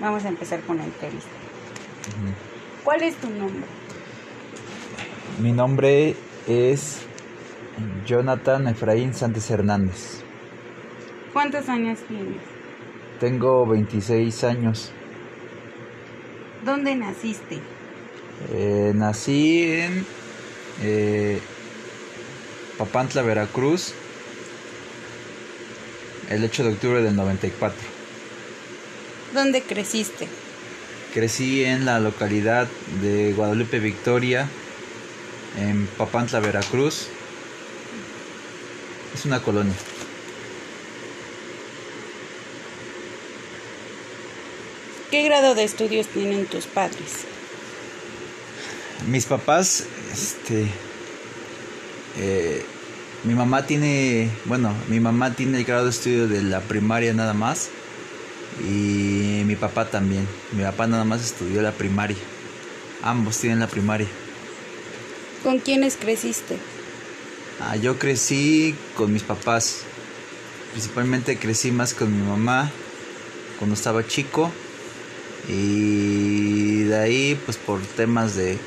Vamos a empezar con la entrevista. ¿Cuál es tu nombre? Mi nombre es Jonathan Efraín Sánchez Hernández. ¿Cuántos años tienes? Tengo 26 años. ¿Dónde naciste? Eh, nací en eh, Papantla, Veracruz, el 8 de octubre del 94. ¿Dónde creciste? Crecí en la localidad de Guadalupe Victoria, en Papantla, Veracruz. Es una colonia. ¿Qué grado de estudios tienen tus padres? Mis papás, este, eh, mi mamá tiene, bueno, mi mamá tiene el grado de estudio de la primaria nada más y mi papá también. Mi papá nada más estudió la primaria. Ambos tienen la primaria. ¿Con quiénes creciste? Ah, yo crecí con mis papás. Principalmente crecí más con mi mamá cuando estaba chico. Y de ahí, pues por temas de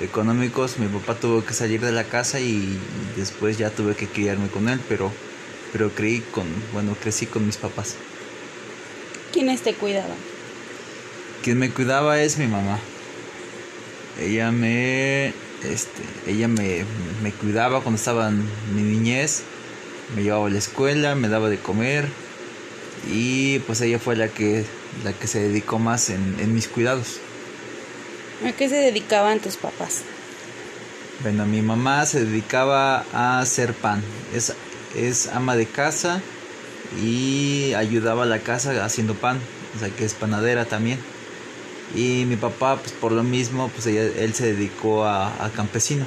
económicos, mi papá tuvo que salir de la casa y después ya tuve que criarme con él, pero, pero creí con, bueno, crecí con mis papás. ¿Quiénes te cuidaban? Quien me cuidaba es mi mamá. Ella me, este, ella me, me cuidaba cuando estaba en mi niñez, me llevaba a la escuela, me daba de comer y pues ella fue la que, la que se dedicó más en, en mis cuidados. ¿A qué se dedicaban tus papás? Bueno, mi mamá se dedicaba a hacer pan. Es, es ama de casa y ayudaba a la casa haciendo pan. O sea que es panadera también. Y mi papá, pues por lo mismo, pues él se dedicó a, a campesino.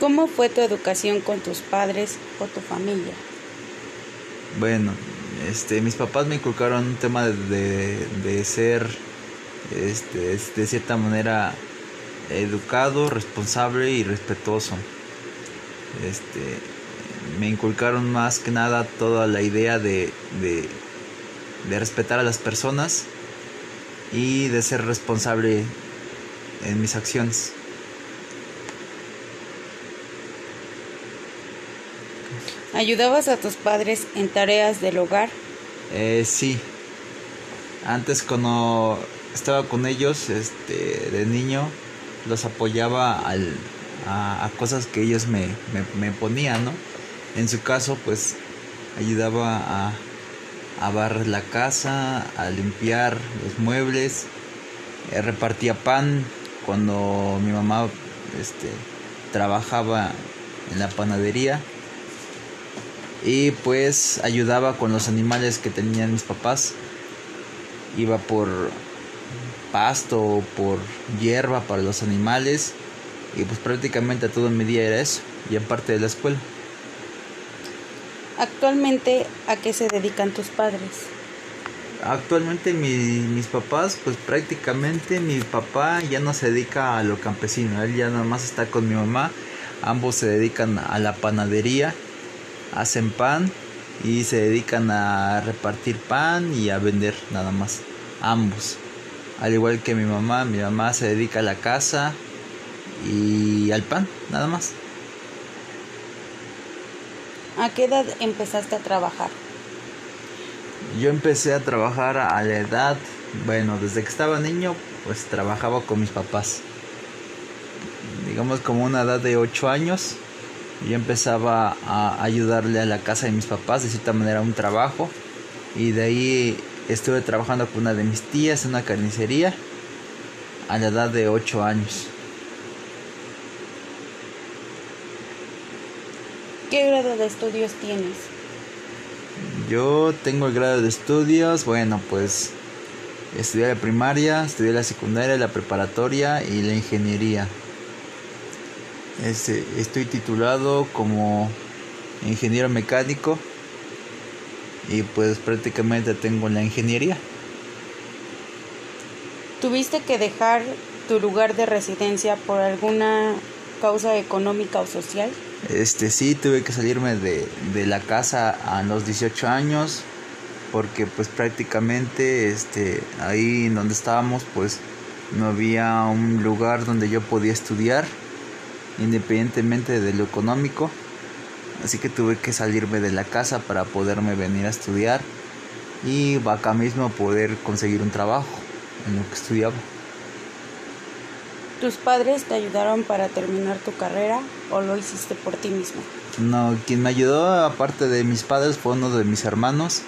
¿Cómo fue tu educación con tus padres o tu familia? Bueno, este, mis papás me inculcaron un tema de, de ser este, de cierta manera educado, responsable y respetuoso. Este, me inculcaron más que nada toda la idea de, de, de respetar a las personas y de ser responsable en mis acciones. ¿Ayudabas a tus padres en tareas del hogar? Eh, sí. Antes cuando estaba con ellos este, de niño, los apoyaba al, a, a, cosas que ellos me, me, me, ponían, ¿no? En su caso, pues ayudaba a, a barrer la casa, a limpiar los muebles, eh, repartía pan cuando mi mamá este, trabajaba en la panadería y pues ayudaba con los animales que tenían mis papás. Iba por pasto, por hierba para los animales y pues prácticamente todo mi día era eso y aparte de la escuela. Actualmente, ¿a qué se dedican tus padres? Actualmente mi, mis papás, pues prácticamente mi papá ya no se dedica a lo campesino, él ya nada más está con mi mamá, ambos se dedican a la panadería, hacen pan y se dedican a repartir pan y a vender nada más, ambos. Al igual que mi mamá, mi mamá se dedica a la casa y al pan, nada más. ¿A qué edad empezaste a trabajar? Yo empecé a trabajar a la edad, bueno, desde que estaba niño, pues trabajaba con mis papás. Digamos como una edad de 8 años, yo empezaba a ayudarle a la casa de mis papás, de cierta manera un trabajo, y de ahí estuve trabajando con una de mis tías en una carnicería a la edad de 8 años. ¿Qué grado de estudios tienes? Yo tengo el grado de estudios, bueno, pues estudié la primaria, estudié la secundaria, la preparatoria y la ingeniería. Este, estoy titulado como ingeniero mecánico y pues prácticamente tengo la ingeniería. ¿Tuviste que dejar tu lugar de residencia por alguna causa económica o social? Este sí, tuve que salirme de, de la casa a los 18 años porque pues prácticamente este ahí donde estábamos pues no había un lugar donde yo podía estudiar independientemente de lo económico así que tuve que salirme de la casa para poderme venir a estudiar y acá mismo poder conseguir un trabajo en lo que estudiaba. ¿Tus padres te ayudaron para terminar tu carrera o lo hiciste por ti mismo? No, quien me ayudó aparte de mis padres fue uno de mis hermanos.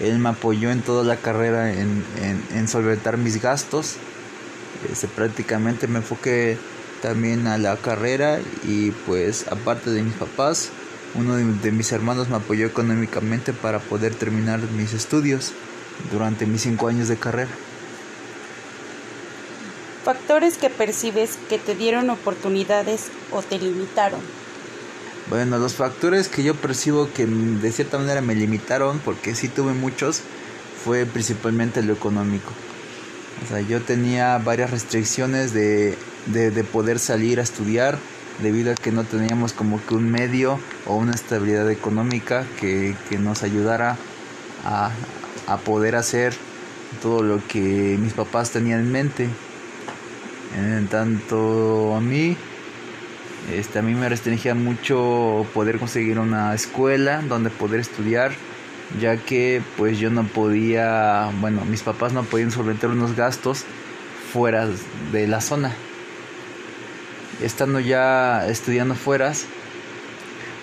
Él me apoyó en toda la carrera en, en, solventar mis gastos. Este, prácticamente me enfoqué también a la carrera y pues aparte de mis papás, uno de, mis hermanos me apoyó económicamente para poder terminar mis estudios durante mis cinco años de carrera. Factores que percibes que te dieron oportunidades o te limitaron. Bueno, los factores que yo percibo que de cierta manera me limitaron, porque sí tuve muchos, fue principalmente lo económico. O sea, yo tenía varias restricciones de, de poder salir a estudiar debido a que no teníamos como que un medio o una estabilidad económica que, nos ayudara a, poder hacer todo lo que mis papás tenían en mente. En tanto a mí, este, a mí me restringía mucho poder conseguir una escuela donde poder estudiar, ya que pues yo no podía, bueno, mis papás no podían solventar unos gastos fuera de la zona. Estando ya estudiando fueras,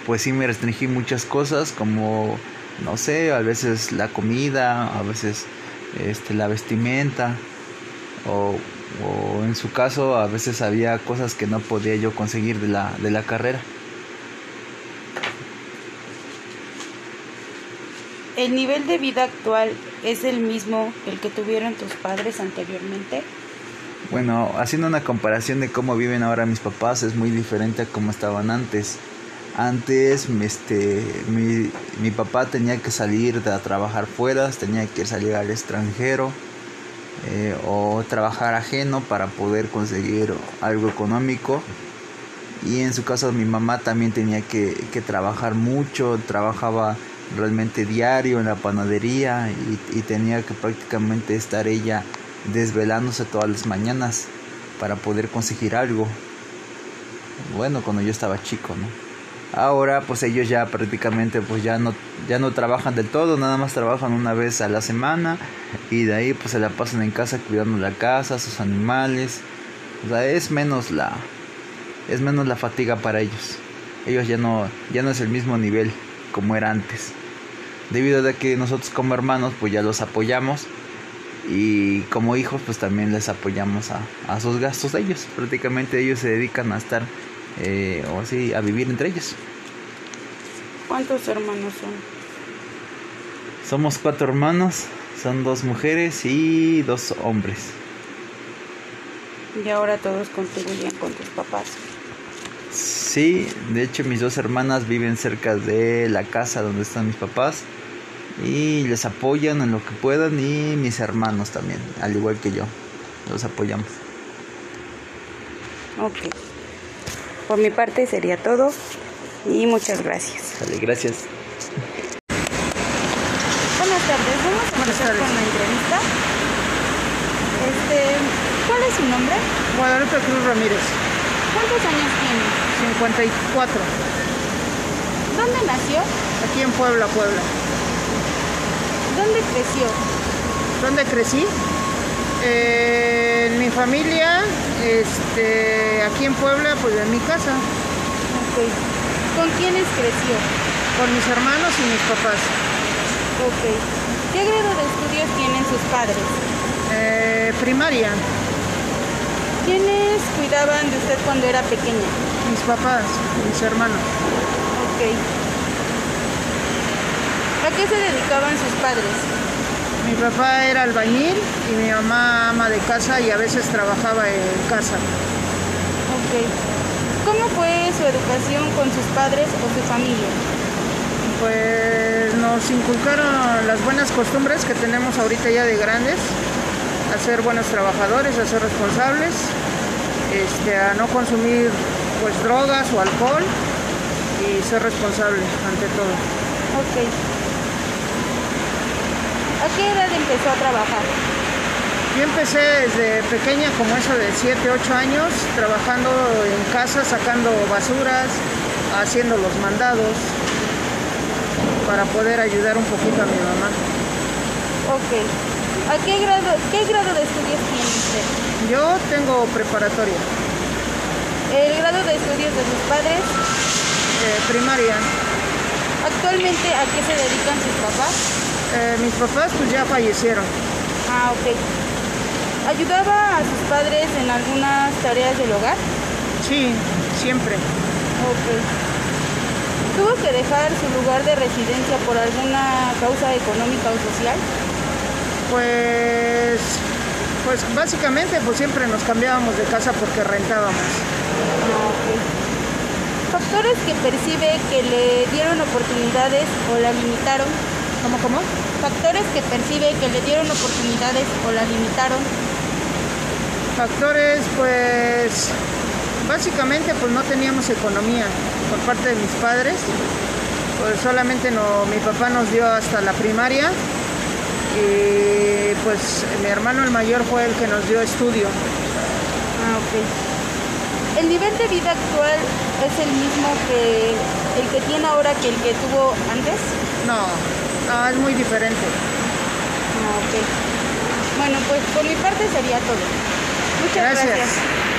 pues sí me restringí muchas cosas como, no sé, a veces la comida, a veces este, la vestimenta, o, o en su caso a veces había cosas que no podía yo conseguir de la, de la carrera. ¿El nivel de vida actual es el mismo que el que tuvieron tus padres anteriormente? Bueno, haciendo una comparación de cómo viven ahora mis papás es muy diferente a cómo estaban antes. Antes este, mi, mi papá tenía que salir a trabajar fuera, tenía que salir al extranjero eh, o trabajar ajeno para poder conseguir algo económico. Y en su caso mi mamá también tenía que, que trabajar mucho, trabajaba realmente diario en la panadería y, y tenía que prácticamente estar ella desvelándose todas las mañanas para poder conseguir algo. Bueno, cuando yo estaba chico, ¿no? Ahora pues ellos ya prácticamente pues ya no ya no trabajan del todo, nada más trabajan una vez a la semana y de ahí pues se la pasan en casa cuidando la casa, sus animales. O sea, es menos la es menos la fatiga para ellos. Ellos ya no ya no es el mismo nivel como era antes. Debido a que nosotros como hermanos pues ya los apoyamos y como hijos pues también les apoyamos a, a sus gastos de ellos prácticamente ellos se dedican a estar eh, o así a vivir entre ellos ¿cuántos hermanos son? somos cuatro hermanos son dos mujeres y dos hombres y ahora todos contribuyen con tus papás sí de hecho mis dos hermanas viven cerca de la casa donde están mis papás y les apoyan en lo que puedan y mis hermanos también, al igual que yo, los apoyamos. Ok. Por mi parte sería todo y muchas gracias. Vale, gracias. Buenas tardes, vamos a empezar con la entrevista. Este, ¿cuál es su nombre? Guadalupe Cruz Ramírez. ¿Cuántos años tiene? 54. ¿Dónde nació? Aquí en Puebla, Puebla. ¿Dónde creció? ¿Dónde crecí? Eh, en mi familia, este, aquí en Puebla, pues en mi casa. Okay. ¿Con quiénes creció? Con mis hermanos y mis papás. Ok. ¿Qué grado de estudios tienen sus padres? Eh, primaria. ¿Quiénes cuidaban de usted cuando era pequeña? Mis papás, mis hermanos. Ok. ¿A qué se dedicaban sus padres? Mi papá era albañil y mi mamá ama de casa y a veces trabajaba en casa. Ok. ¿Cómo fue su educación con sus padres o su familia? Pues nos inculcaron las buenas costumbres que tenemos ahorita ya de grandes, a ser buenos trabajadores, a ser responsables, este, a no consumir pues drogas o alcohol y ser responsable ante todo. Ok. ¿A qué edad empezó a trabajar? Yo empecé desde pequeña, como eso de 7, 8 años, trabajando en casa, sacando basuras, haciendo los mandados, para poder ayudar un poquito a mi mamá. Ok. ¿A qué grado, qué grado de estudios tiene usted? Yo tengo preparatoria, ¿El grado de estudios de sus padres? eh, primaria. ¿Actualmente a qué se dedican sus papás? Eh, mis papás pues ya fallecieron. Ah, ok. ¿Ayudaba a sus padres en algunas tareas del hogar? Sí, siempre. Ok. ¿Tuvo que dejar su lugar de residencia por alguna causa económica o social? Pues, pues básicamente pues siempre nos cambiábamos de casa porque rentábamos. Ah, ok. ¿Factores que percibe que le dieron oportunidades o la limitaron? ¿Cómo, cómo? Factores que percibe que le dieron oportunidades o la limitaron. Factores, pues básicamente pues no teníamos economía por parte de mis padres. Pues solamente no, mi papá nos dio hasta la primaria y pues mi hermano el mayor fue el que nos dio estudio. Ah, ok. ¿El nivel de vida actual es el mismo que el que tiene ahora que el que tuvo antes? No, no, es muy diferente. Ah, ok. Bueno, pues por mi parte sería todo. Muchas Gracias. gracias.